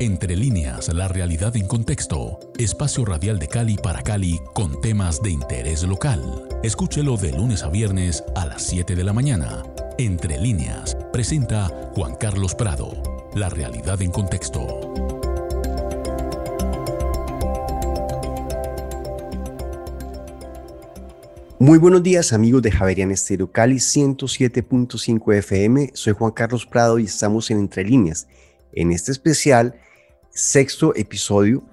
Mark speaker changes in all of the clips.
Speaker 1: Entre líneas, la realidad en contexto. Espacio radial de Cali para Cali con temas de interés local. Escúchelo de lunes a viernes a las 7 de la mañana. Entre líneas, presenta Juan Carlos Prado. La realidad en contexto.
Speaker 2: Muy buenos días amigos de Javerian Estero Cali 107.5 FM. Soy Juan Carlos Prado y estamos en Entre Líneas. En este especial sexto episodio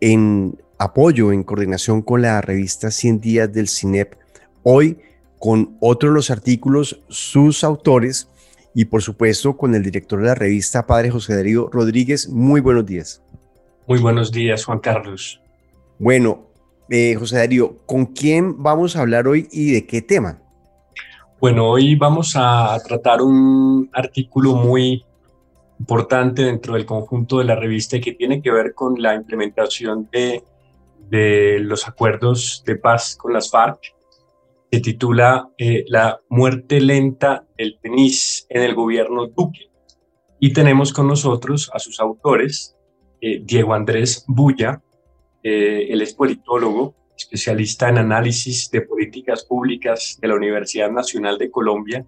Speaker 2: en apoyo, en coordinación con la revista 100 días del CINEP, hoy con otro de los artículos, sus autores y por supuesto con el director de la revista, Padre José Darío Rodríguez. Muy buenos días.
Speaker 3: Muy buenos días, Juan Carlos.
Speaker 2: Bueno, eh, José Darío, ¿con quién vamos a hablar hoy y de qué tema?
Speaker 3: Bueno, hoy vamos a tratar un artículo muy importante dentro del conjunto de la revista y que tiene que ver con la implementación de, de los acuerdos de paz con las FARC. Se titula eh, La muerte lenta del PENIS en el gobierno Duque. Y tenemos con nosotros a sus autores, eh, Diego Andrés Bulla, eh, él es politólogo, especialista en análisis de políticas públicas de la Universidad Nacional de Colombia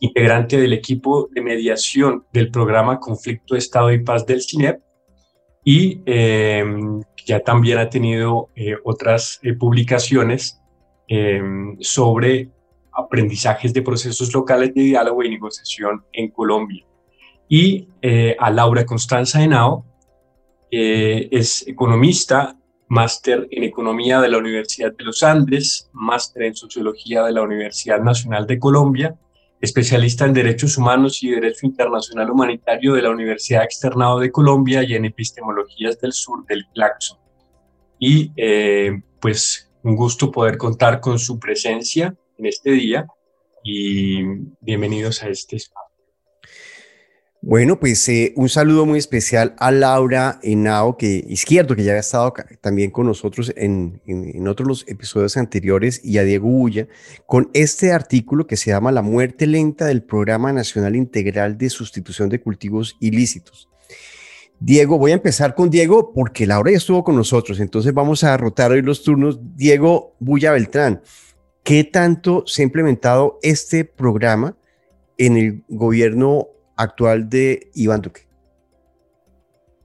Speaker 3: integrante del equipo de mediación del programa Conflicto, Estado y Paz del CINEP y eh, ya también ha tenido eh, otras eh, publicaciones sobre aprendizajes de procesos locales de diálogo y negociación en Colombia. Y a Laura Constanza Henao, es economista, máster en economía de la Universidad de los Andes, máster en sociología de la Universidad Nacional de Colombia especialista en Derechos Humanos y Derecho Internacional Humanitario de la Universidad Externado de Colombia y en Epistemologías del Sur del Claxon. Y eh, pues un gusto poder contar con su presencia en este día y bienvenidos a este espacio.
Speaker 2: Bueno, pues eh, un saludo muy especial a Laura Henao, que izquierdo, que ya había estado también con nosotros en, en, otros episodios anteriores, y a Diego Bulla, con este artículo que se llama La muerte lenta del Programa Nacional Integral de Sustitución de Cultivos Ilícitos. Diego, voy a empezar con Diego porque Laura ya estuvo con nosotros, entonces vamos a rotar hoy los turnos. Diego Bulla Beltrán, ¿qué tanto se ha implementado este programa en el gobierno actual de Iván Duque.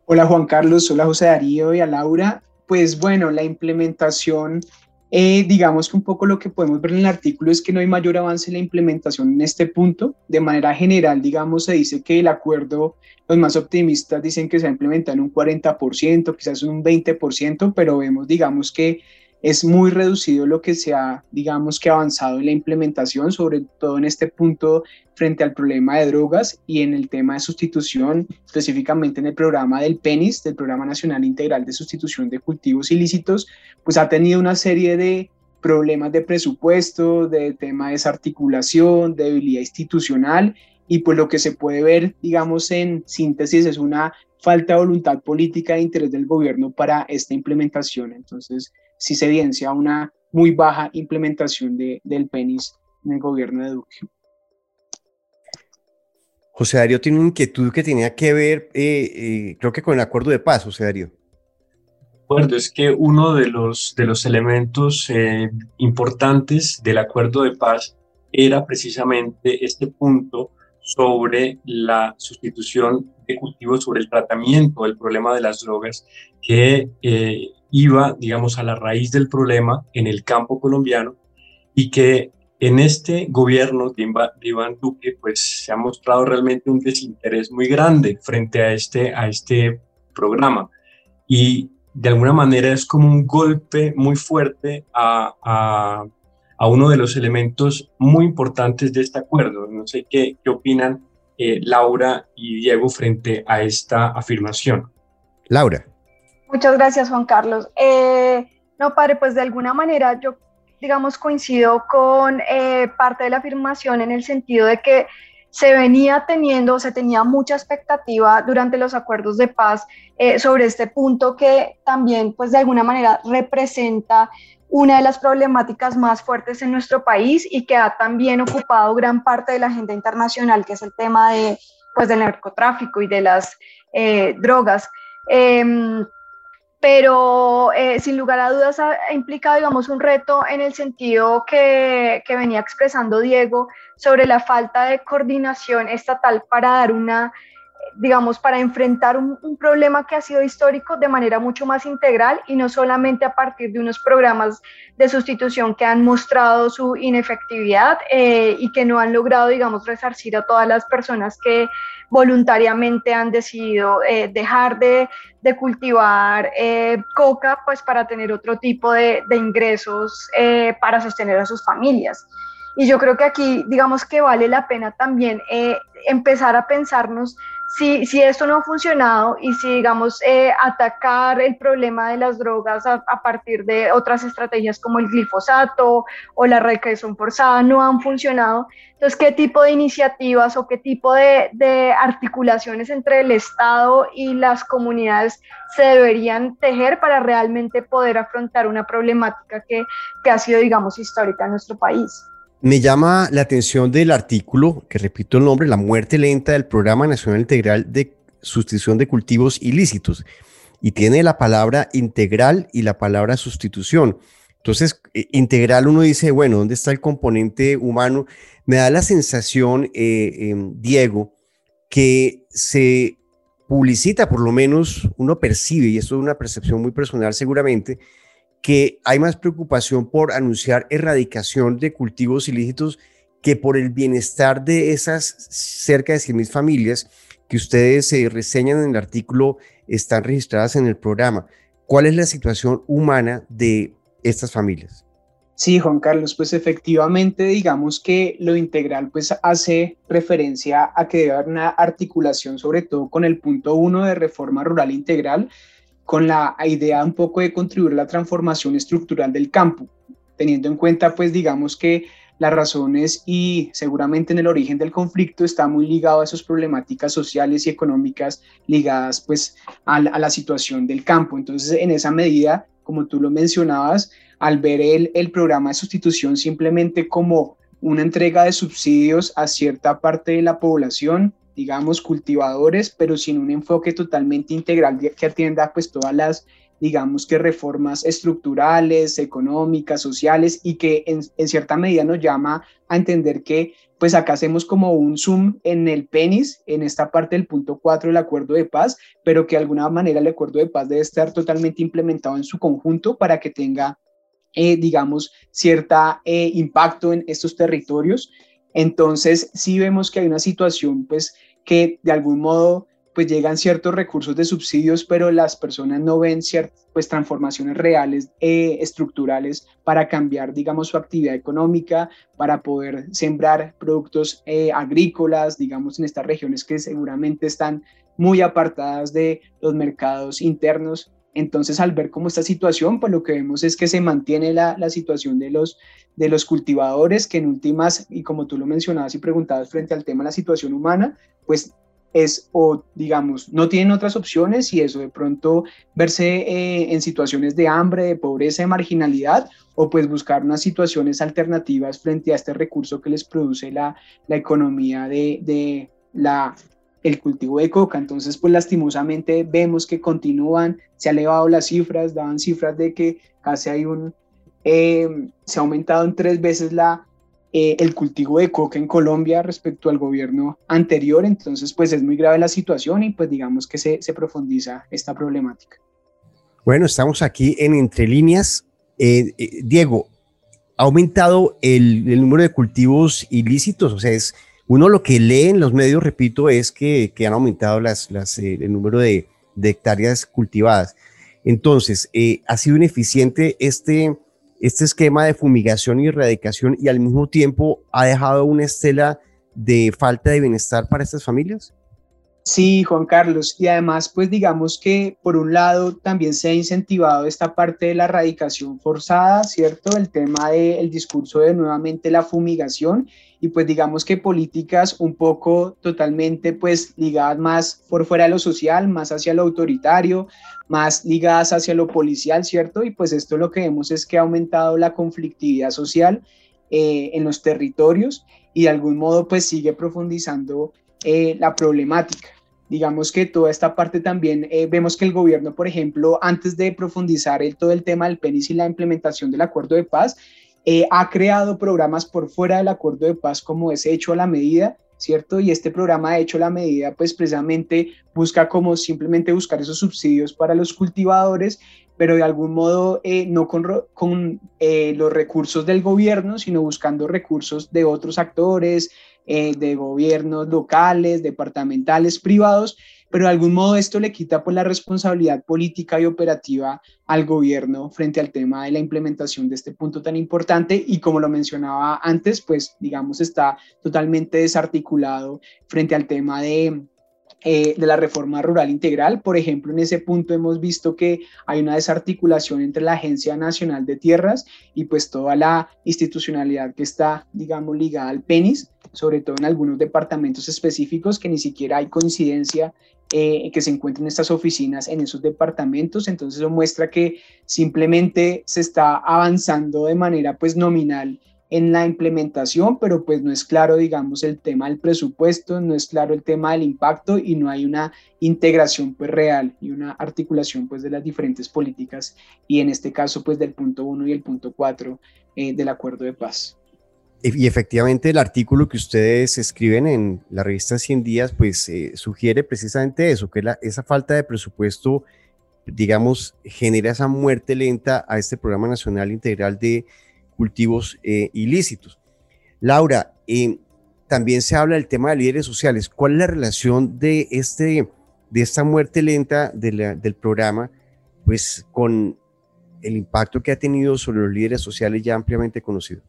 Speaker 4: Hola Juan Carlos, hola José Darío y a Laura. Pues bueno, la implementación, eh, digamos que un poco lo que podemos ver en el artículo es que no hay mayor avance en la implementación en este punto. De manera general, digamos, se dice que el acuerdo, los más optimistas dicen que se va a en un 40%, quizás un 20%, pero vemos, digamos, que es muy reducido lo que se ha, digamos que avanzado en la implementación, sobre todo en este punto frente al problema de drogas y en el tema de sustitución, específicamente en el programa del PENIS, del Programa Nacional Integral de Sustitución de Cultivos Ilícitos, pues ha tenido una serie de problemas de presupuesto, de tema de desarticulación, de debilidad institucional y pues lo que se puede ver, digamos, en síntesis es una falta de voluntad política e interés del gobierno para esta implementación. Entonces, sí se evidencia una muy baja implementación de, del PENIS en el gobierno de Duque.
Speaker 2: José Darío tiene una inquietud que tenía que ver, eh, eh, creo que con el acuerdo de paz, José Darío.
Speaker 3: Acuerdo, es que uno de los, de los elementos eh, importantes del acuerdo de paz era precisamente este punto sobre la sustitución de cultivos, sobre el tratamiento del problema de las drogas, que iba, digamos, a la raíz del problema en el campo colombiano y que en este gobierno de Iván Duque, pues se ha mostrado realmente un desinterés muy grande frente a este, a este programa. Y de alguna manera es como un golpe muy fuerte a, a, a uno de los elementos muy importantes de este acuerdo. No sé qué, qué opinan eh, Laura y Diego frente a esta afirmación.
Speaker 2: Laura.
Speaker 5: Muchas gracias, Juan Carlos. Eh, no, padre, pues de alguna manera yo, digamos, coincido con eh, parte de la afirmación en el sentido de que se venía teniendo, se tenía mucha expectativa durante los acuerdos de paz eh, sobre este punto que también, pues de alguna manera, representa una de las problemáticas más fuertes en nuestro país y que ha también ocupado gran parte de la agenda internacional, que es el tema de, pues, del narcotráfico y de las drogas. Em, pero eh, sin lugar a dudas ha, implicado, digamos, un reto en el sentido que, venía expresando Diego sobre la falta de coordinación estatal para dar una digamos, para enfrentar un, problema que ha sido histórico de manera mucho más integral y no solamente a partir de unos programas de sustitución que han mostrado su inefectividad eh, y que no han logrado, digamos, resarcir a todas las personas que voluntariamente han decidido eh, dejar de, cultivar eh, coca, pues para tener otro tipo de, de ingresos para sostener a sus familias. Y yo creo que aquí, digamos que vale la pena también empezar a pensarnos si, esto no ha funcionado y si, digamos, eh, atacar el problema de las drogas a, partir de otras estrategias como el glifosato o la recreación forzada no han funcionado, entonces, ¿qué tipo de iniciativas o qué tipo de, de articulaciones entre el Estado y las comunidades se deberían tejer para realmente poder afrontar una problemática que, que ha sido, digamos, histórica en nuestro país?
Speaker 2: Me llama la atención del artículo, que repito el nombre, La muerte lenta del Programa Nacional Integral de Sustitución de Cultivos Ilícitos. Y tiene la palabra integral y la palabra sustitución. Entonces, eh, integral uno dice, bueno, ¿dónde está el componente humano? Me da la sensación, eh, em, Diego, que se publicita, por lo menos uno percibe, y esto es una percepción muy personal seguramente, que hay más preocupación por anunciar erradicación de cultivos ilícitos que por el bienestar de esas cerca de 100.000 familias que ustedes se reseñan en el artículo están registradas en el programa. ¿Cuál es la situación humana de estas familias?
Speaker 4: Sí, Juan Carlos, pues efectivamente digamos que lo integral pues hace referencia a que debe haber una articulación sobre todo con el punto uno de reforma rural integral con la idea un poco de contribuir a la transformación estructural del campo, teniendo en cuenta, pues, digamos que las razones y seguramente en el origen del conflicto está muy ligado a esas problemáticas sociales y económicas ligadas, pues, a la, situación del campo. Entonces, en esa medida, como tú lo mencionabas, al ver el, el programa de sustitución simplemente como una entrega de subsidios a cierta parte de la población, digamos, cultivadores, pero sin un enfoque totalmente integral que atienda pues todas las, digamos que reformas estructurales, económicas, sociales y que en, cierta medida nos llama a entender que pues acá hacemos como un zoom en el penis, en esta parte del punto 4 del acuerdo de paz, pero que de alguna manera el acuerdo de paz debe estar totalmente implementado en su conjunto para que tenga, eh, digamos, cierta eh, impacto en estos territorios entonces, sí vemos que hay una situación, pues, que de algún modo, pues, llegan ciertos recursos de subsidios, pero las personas no ven ciertas, pues, transformaciones reales, eh, estructurales, para cambiar, digamos, su actividad económica, para poder sembrar productos eh, agrícolas, digamos, en estas regiones que seguramente están muy apartadas de los mercados internos entonces, al ver cómo esta situación, pues lo que vemos es que se mantiene la, la, situación de los, de los cultivadores, que en últimas, y como tú lo mencionabas y preguntabas frente al tema de la situación humana, pues es o digamos, no tienen otras opciones y eso de pronto verse eh, en situaciones de hambre, de pobreza, de marginalidad, o pues buscar unas situaciones alternativas frente a este recurso que les produce la, la economía de, de la el cultivo de coca. Entonces, pues lastimosamente vemos que continúan, se ha elevado las cifras, daban cifras de que casi hay un, eh, se ha aumentado en tres veces la, eh, el cultivo de coca en Colombia respecto al gobierno anterior. Entonces, pues es muy grave la situación y pues digamos que se, se profundiza esta problemática.
Speaker 2: Bueno, estamos aquí en Entre Líneas. Eh, Diego, ¿ha aumentado el, el número de cultivos ilícitos? O sea, es uno lo que lee en los medios, repito, es que, han aumentado eh, el número de, hectáreas cultivadas. Entonces, eh, ¿ha sido ineficiente este, este esquema de fumigación y erradicación y al mismo tiempo ha dejado una estela de falta de bienestar para estas familias?
Speaker 4: Sí, Juan Carlos, y además, pues digamos que por un lado también se ha incentivado esta parte de la erradicación forzada, ¿cierto? El tema del discurso de nuevamente la fumigación y pues digamos que políticas un poco totalmente pues ligadas más por fuera de lo social, más hacia lo autoritario, más ligadas hacia lo policial, ¿cierto? Y pues esto lo que vemos es que ha aumentado la conflictividad social eh, en los territorios y de algún modo pues sigue profundizando eh, la problemática. Digamos que toda esta parte también eh, vemos que el gobierno, por ejemplo, antes de profundizar el, todo el tema del PENIS y la implementación del acuerdo de paz, eh, ha creado programas por fuera del acuerdo de paz como ese hecho a la medida, ¿cierto? Y este programa de hecho a la medida, pues precisamente busca como simplemente buscar esos subsidios para los cultivadores, pero de algún modo eh, no con, con los recursos del gobierno, sino buscando recursos de otros actores, eh, de gobiernos locales, departamentales, privados, pero de algún modo esto le quita pues la responsabilidad política y operativa al gobierno frente al tema de la implementación de este punto tan importante. Y como lo mencionaba antes, pues digamos está totalmente desarticulado frente al tema de eh, de la reforma rural integral. Por ejemplo, en ese punto hemos visto que hay una desarticulación entre la Agencia Nacional de Tierras y pues toda la institucionalidad que está, digamos, ligada al PENIS, sobre todo en algunos departamentos específicos que ni siquiera hay coincidencia eh, que se encuentren estas oficinas en esos departamentos. Entonces eso muestra que simplemente se está avanzando de manera pues nominal en la implementación, pero pues no es claro, digamos, el tema del presupuesto, no es claro el tema del impacto y no hay una integración pues real y una articulación pues de las diferentes políticas y en este caso pues del punto 1 y el punto 4 eh, del acuerdo de paz.
Speaker 2: Y efectivamente el artículo que ustedes escriben en la revista 100 días pues eh, sugiere precisamente eso, que esa falta de presupuesto digamos genera esa muerte lenta a este programa nacional integral de cultivos eh, ilícitos. Laura, eh, también se habla del tema de líderes sociales. ¿Cuál es la relación de, este, de esta muerte lenta del programa pues, con el impacto que ha tenido sobre los líderes sociales ya ampliamente conocido?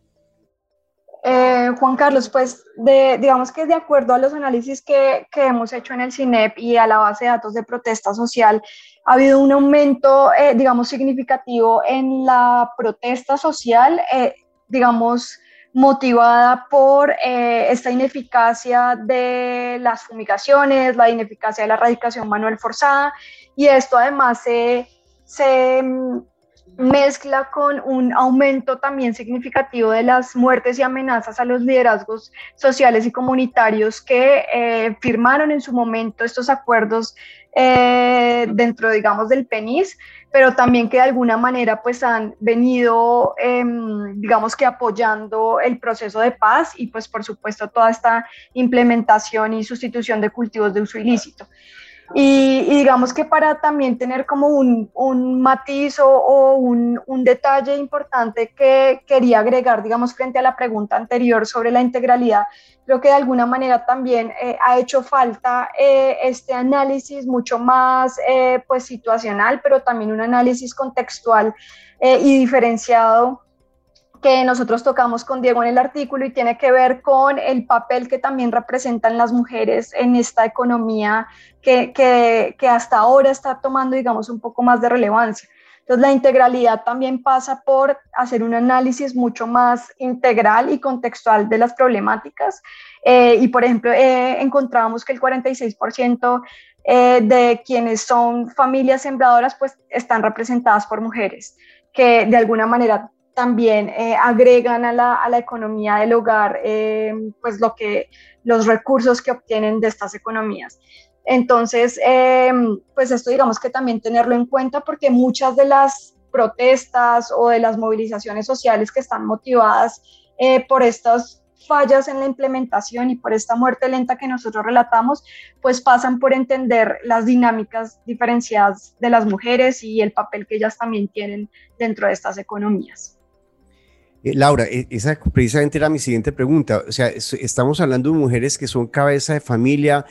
Speaker 5: Eh, Juan Carlos, pues de, digamos que de acuerdo a los análisis que, que, hemos hecho en el CINEP y a la base de datos de protesta social, ha habido un aumento, eh, digamos, significativo en la protesta social, eh, digamos, motivada por esta ineficacia de las fumigaciones, la ineficacia de la erradicación manual forzada, y esto además se, se mezcla con un aumento también significativo de las muertes y amenazas a los liderazgos sociales y comunitarios que eh, firmaron en su momento estos acuerdos eh, dentro, digamos, del PENIS, pero también que de alguna manera pues han venido, em, digamos que apoyando el proceso de paz y pues por supuesto toda esta implementación y sustitución de cultivos de uso ilícito. Y, digamos que para también tener como un, un matiz o, un, un, detalle importante que quería agregar, digamos, frente a la pregunta anterior sobre la integralidad, creo que de alguna manera también eh, ha hecho falta eh, este análisis mucho más eh, pues situacional, pero también un análisis contextual y diferenciado que nosotros tocamos con Diego en el artículo y tiene que ver con el papel que también representan las mujeres en esta economía que, que, hasta ahora está tomando, digamos, un poco más de relevancia. Entonces, la integralidad también pasa por hacer un análisis mucho más integral y contextual de las problemáticas. Eh, y, por ejemplo, eh, encontramos que el 46% eh, de quienes son familias sembradoras, pues, están representadas por mujeres, que de alguna manera también eh, agregan a la, economía del hogar eh, pues lo que, los recursos que obtienen de estas economías. Entonces, eh, pues esto digamos que también tenerlo en cuenta porque muchas de las protestas o de las movilizaciones sociales que están motivadas por estas fallas en la implementación y por esta muerte lenta que nosotros relatamos, pues pasan por entender las dinámicas diferenciadas de las mujeres y el papel que ellas también tienen dentro de estas economías.
Speaker 2: Eh, Laura, e, esa precisamente era mi siguiente pregunta. O sea, estamos hablando de mujeres que son cabeza de familia,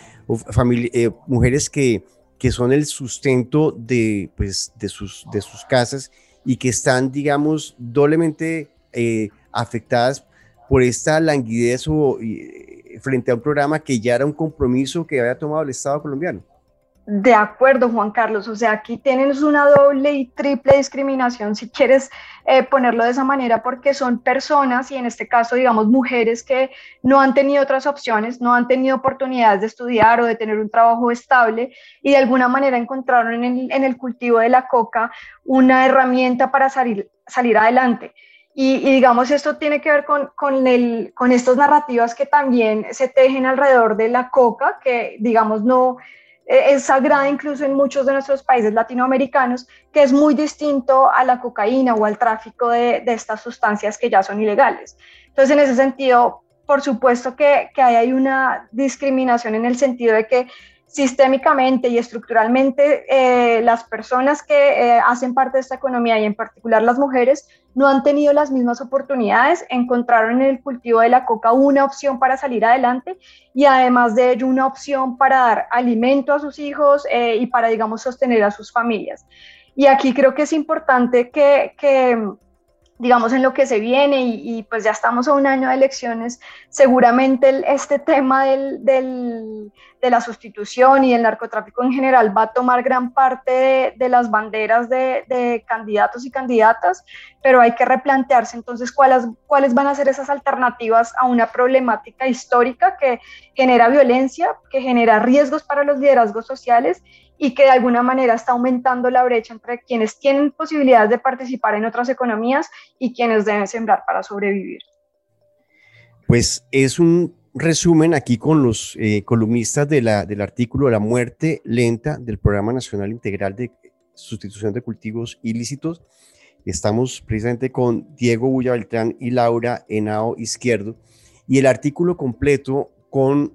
Speaker 2: eh, mujeres que, que son el sustento de, pues, de, sus, de sus casas y que están, digamos, doblemente eh, afectadas por esta languidez o, frente a un programa que ya era un compromiso que había tomado el Estado colombiano.
Speaker 5: De acuerdo, Juan Carlos. O sea, aquí tienes una doble y triple discriminación, si quieres eh, ponerlo de esa manera, porque son personas, y en este caso, digamos, mujeres que no han tenido otras opciones, no han tenido oportunidades de estudiar o de tener un trabajo estable, y de alguna manera encontraron en el, cultivo de la coca una herramienta para salir, adelante. Y, digamos, esto tiene que ver con, con, el, con estas narrativas que también se tejen alrededor de la coca, que digamos no es sagrada incluso en muchos de nuestros países latinoamericanos, que es muy distinto a la cocaína o al tráfico de, de estas sustancias que ya son ilegales. Entonces, en ese sentido, por supuesto que, que hay una discriminación en el sentido de que sistémicamente y estructuralmente eh, las personas que eh, hacen parte de esta economía y en particular las mujeres no han tenido las mismas oportunidades, encontraron en el cultivo de la coca una opción para salir adelante y además de ello una opción para dar alimento a sus hijos eh, y para, digamos, sostener a sus familias. Y aquí creo que es importante que, que digamos, en lo que se viene y, pues ya estamos a un año de elecciones, seguramente este tema del, del, de la sustitución y del narcotráfico en general va a tomar gran parte de, las banderas de, de, candidatos y candidatas, pero hay que replantearse entonces cuáles, cuáles van a ser esas alternativas a una problemática histórica que genera violencia, que genera riesgos para los liderazgos sociales y que de alguna manera está aumentando la brecha entre quienes tienen posibilidades de participar en otras economías y quienes deben sembrar para sobrevivir.
Speaker 2: Pues es un resumen aquí con los eh, columnistas de la, del artículo La muerte lenta del Programa Nacional Integral de Sustitución de Cultivos Ilícitos. Estamos precisamente con Diego Bulla Beltrán y Laura Henao Izquierdo y el artículo completo con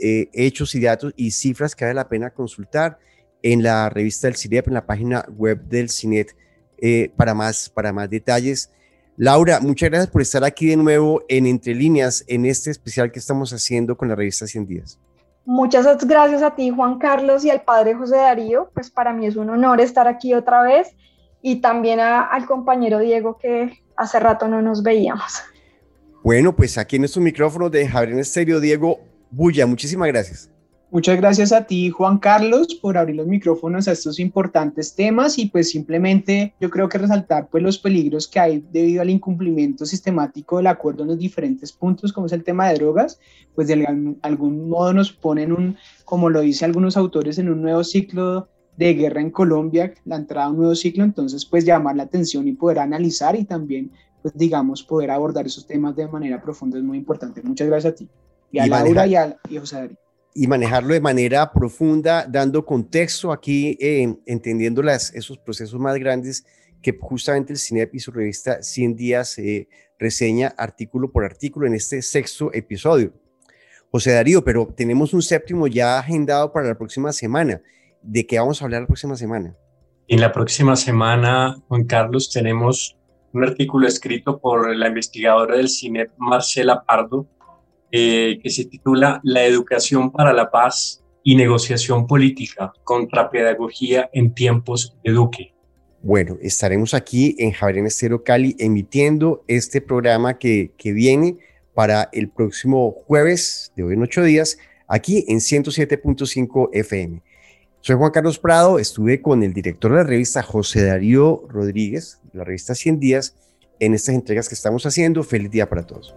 Speaker 2: eh, hechos y datos y cifras que vale la pena consultar en la revista del CINEP, en la página web del CINET, eh, para, más, para más detalles. Laura, muchas gracias por estar aquí de nuevo en Entre Líneas, en este especial que estamos haciendo con la revista 100 Días.
Speaker 5: Muchas gracias a ti, Juan Carlos, y al padre José Darío. Pues para mí es un honor estar aquí otra vez y también al compañero Diego que hace rato no nos veíamos.
Speaker 2: Bueno, pues aquí en estos micrófonos de Javier Estéreo, Diego Bulla, muchísimas gracias.
Speaker 4: Muchas gracias a ti, Juan Carlos, por abrir los micrófonos a estos importantes temas y pues simplemente yo creo que resaltar pues los peligros que hay debido al incumplimiento sistemático del acuerdo en los diferentes puntos, como es el tema de drogas, pues de algún modo nos ponen un, como lo dicen algunos autores, en un nuevo ciclo de guerra en Colombia, la entrada a un nuevo ciclo, entonces pues llamar la atención y poder analizar y también pues digamos poder abordar esos temas de manera profunda es muy importante. Muchas gracias a ti. Y a Laura y a, y a José Darío
Speaker 2: y manejarlo de manera profunda, dando contexto aquí, eh, entendiendo esos procesos más grandes que justamente el CINEP y su revista 100 días eh, reseña artículo por artículo en este sexto episodio. José Darío, pero tenemos un séptimo ya agendado para la próxima semana. ¿De qué vamos a hablar la próxima semana?
Speaker 3: En la próxima semana, Juan Carlos, tenemos un artículo escrito por la investigadora del CINEP, Marcela Pardo, eh, que se titula La educación para la paz y negociación política contra pedagogía en tiempos de Duque.
Speaker 2: Bueno, estaremos aquí en Javier Estero Cali emitiendo este programa que, que viene para el próximo jueves de hoy en ocho días, aquí en 107.5 FM. Soy Juan Carlos Prado, estuve con el director de la revista José Darío Rodríguez, la revista 100 días, en estas entregas que estamos haciendo. Feliz día para todos.